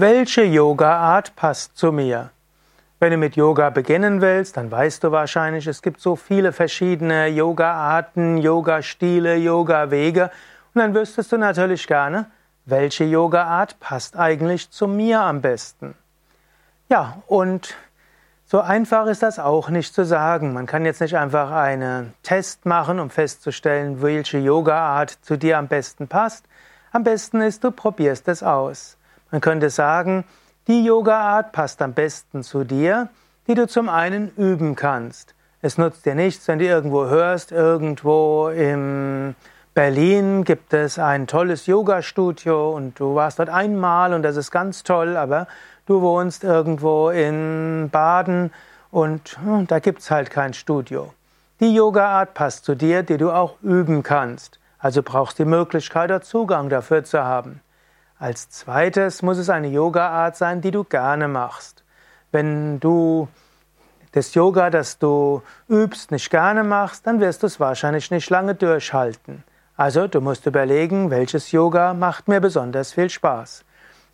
Welche Yoga-Art passt zu mir? Wenn du mit Yoga beginnen willst, dann weißt du wahrscheinlich, es gibt so viele verschiedene Yoga-Arten, Yoga-Stile, Yoga-Wege. Und dann wüsstest du natürlich gerne, welche Yoga-Art passt eigentlich zu mir am besten. Ja, und so einfach ist das auch nicht zu sagen. Man kann jetzt nicht einfach einen Test machen, um festzustellen, welche Yoga-Art zu dir am besten passt. Am besten ist, du probierst es aus. Man könnte sagen, die Yoga-Art passt am besten zu dir, die du zum einen üben kannst. Es nutzt dir nichts, wenn du irgendwo hörst, irgendwo in Berlin gibt es ein tolles Yoga-Studio und du warst dort einmal und das ist ganz toll, aber du wohnst irgendwo in Baden und hm, da gibt es halt kein Studio. Die Yoga-Art passt zu dir, die du auch üben kannst. Also brauchst du die Möglichkeit, Zugang dafür zu haben. Als zweites muss es eine Yoga-Art sein, die du gerne machst. Wenn du das Yoga, das du übst, nicht gerne machst, dann wirst du es wahrscheinlich nicht lange durchhalten. Also du musst überlegen, welches Yoga macht mir besonders viel Spaß.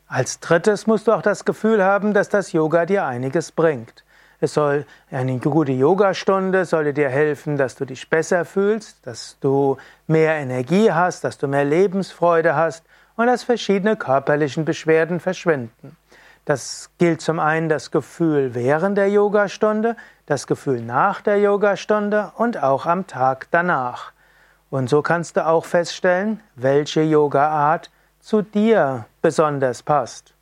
Als drittes musst du auch das Gefühl haben, dass das Yoga dir einiges bringt. Es soll eine gute Yogastunde soll dir helfen, dass du dich besser fühlst, dass du mehr Energie hast, dass du mehr Lebensfreude hast und dass verschiedene körperlichen Beschwerden verschwinden. Das gilt zum einen das Gefühl während der Yogastunde, das Gefühl nach der Yogastunde und auch am Tag danach. Und so kannst du auch feststellen, welche Yogaart zu dir besonders passt.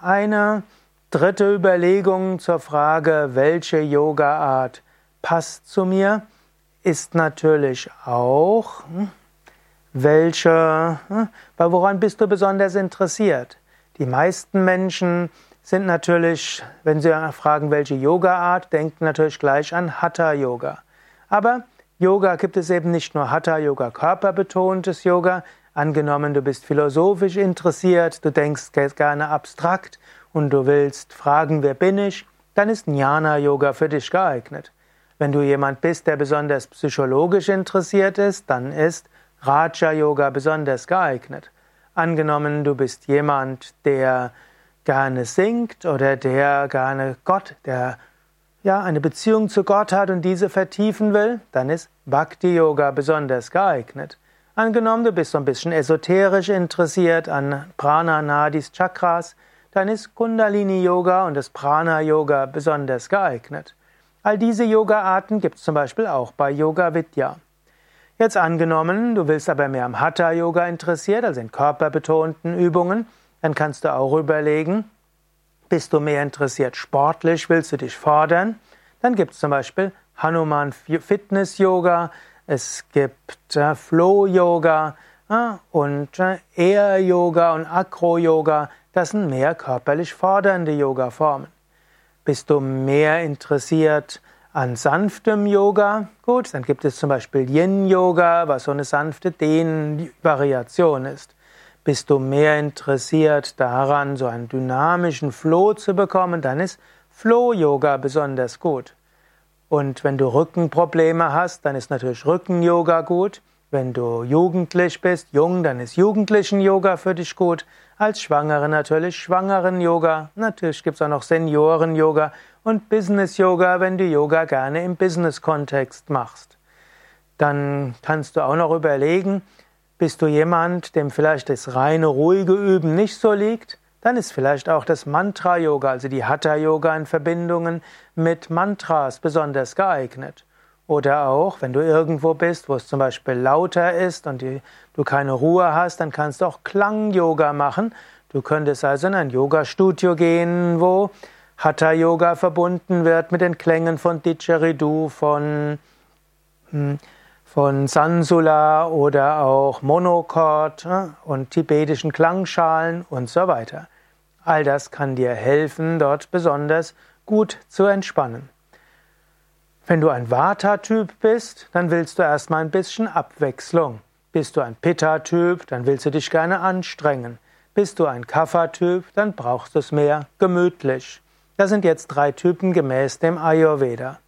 Eine dritte Überlegung zur Frage, welche Yogaart passt zu mir, ist natürlich auch, hm, welche, hm, woran bist du besonders interessiert? Die meisten Menschen sind natürlich, wenn sie fragen, welche Yoga-Art, denken natürlich gleich an Hatha-Yoga. Aber Yoga gibt es eben nicht nur Hatha-Yoga, körperbetontes Yoga. Angenommen, du bist philosophisch interessiert, du denkst gerne abstrakt und du willst fragen, wer bin ich, dann ist Jnana-Yoga für dich geeignet. Wenn du jemand bist, der besonders psychologisch interessiert ist, dann ist Raja Yoga besonders geeignet. Angenommen, du bist jemand, der gerne singt oder der gerne Gott, der ja eine Beziehung zu Gott hat und diese vertiefen will, dann ist Bhakti Yoga besonders geeignet. Angenommen, du bist so ein bisschen esoterisch interessiert an Prana, Nadis, Chakras, dann ist Kundalini Yoga und das Prana Yoga besonders geeignet. All diese Yoga-Arten gibt es zum Beispiel auch bei Yoga Vidya. Jetzt angenommen, du willst aber mehr am Hatha-Yoga interessiert, also in körperbetonten Übungen, dann kannst du auch überlegen, bist du mehr interessiert sportlich, willst du dich fordern? Dann gibt es zum Beispiel Hanuman Fitness Yoga, es gibt äh, Flow Yoga äh, und äh, Air Yoga und Acro Yoga. Das sind mehr körperlich fordernde Yoga-Formen. Bist du mehr interessiert an sanftem Yoga, gut, dann gibt es zum Beispiel Yin-Yoga, was so eine sanfte Dehn-Variation ist. Bist du mehr interessiert daran, so einen dynamischen Flow zu bekommen, dann ist Flow-Yoga besonders gut. Und wenn du Rückenprobleme hast, dann ist natürlich Rücken-Yoga gut. Wenn du jugendlich bist, jung, dann ist Jugendlichen-Yoga für dich gut. Als Schwangere natürlich Schwangeren-Yoga. Natürlich gibt es auch noch Senioren-Yoga und Business-Yoga, wenn du Yoga gerne im Business-Kontext machst. Dann kannst du auch noch überlegen, bist du jemand, dem vielleicht das reine ruhige Üben nicht so liegt? Dann ist vielleicht auch das Mantra-Yoga, also die Hatha-Yoga in Verbindungen mit Mantras besonders geeignet. Oder auch, wenn du irgendwo bist, wo es zum Beispiel lauter ist und die, du keine Ruhe hast, dann kannst du auch Klang-Yoga machen. Du könntest also in ein Yoga-Studio gehen, wo Hatha-Yoga verbunden wird mit den Klängen von Didgeridoo, von, hm, von Sansula oder auch Monochord hm, und tibetischen Klangschalen und so weiter. All das kann dir helfen, dort besonders gut zu entspannen. Wenn du ein Vata-Typ bist, dann willst du erstmal ein bisschen Abwechslung. Bist du ein Pitta-Typ, dann willst du dich gerne anstrengen. Bist du ein Kapha-Typ, dann brauchst du es mehr gemütlich. Das sind jetzt drei Typen gemäß dem Ayurveda.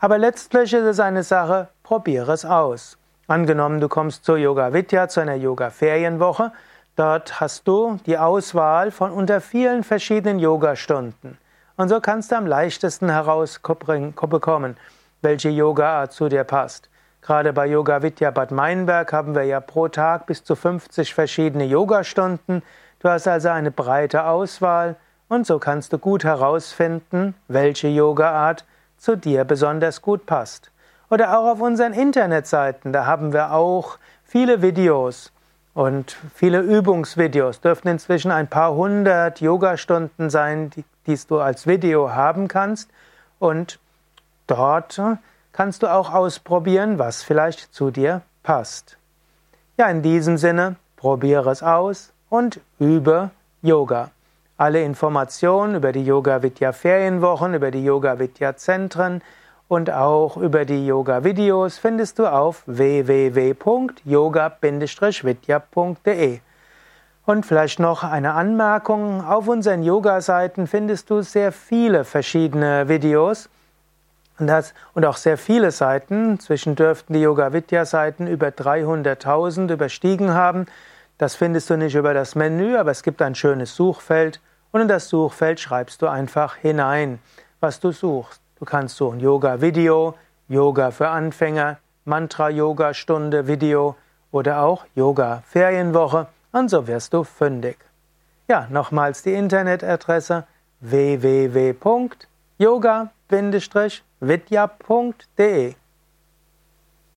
Aber letztlich ist es eine Sache, probiere es aus. Angenommen, du kommst zur Yoga Vidya, zu einer Yoga Ferienwoche, Dort hast du die Auswahl von unter vielen verschiedenen Yogastunden. Und so kannst du am leichtesten herausbekommen, welche Yogaart zu dir passt. Gerade bei Yoga Vidya Bad Meinberg haben wir ja pro Tag bis zu 50 verschiedene Yogastunden. Du hast also eine breite Auswahl und so kannst du gut herausfinden, welche Yogaart zu dir besonders gut passt. Oder auch auf unseren Internetseiten, da haben wir auch viele Videos und viele Übungsvideos. Dürften inzwischen ein paar hundert Yogastunden sein, die, die du als Video haben kannst. Und dort kannst du auch ausprobieren, was vielleicht zu dir passt. Ja, in diesem Sinne, probiere es aus und übe Yoga. Alle Informationen über die Yoga Vidya Ferienwochen, über die Yoga Vidya Zentren und auch über die Yoga Videos findest du auf www.yoga-vidya.de. Und vielleicht noch eine Anmerkung, auf unseren Yoga Seiten findest du sehr viele verschiedene Videos und, das, und auch sehr viele Seiten. Zwischen dürften die Yoga Vidya Seiten über 300.000 überstiegen haben. Das findest du nicht über das Menü, aber es gibt ein schönes Suchfeld und in das Suchfeld schreibst du einfach hinein, was du suchst. Du kannst suchen Yoga Video, Yoga für Anfänger, Mantra Yoga Stunde Video oder auch Yoga Ferienwoche und so wirst du fündig. Ja, nochmals die Internetadresse www.yoga-vidya.de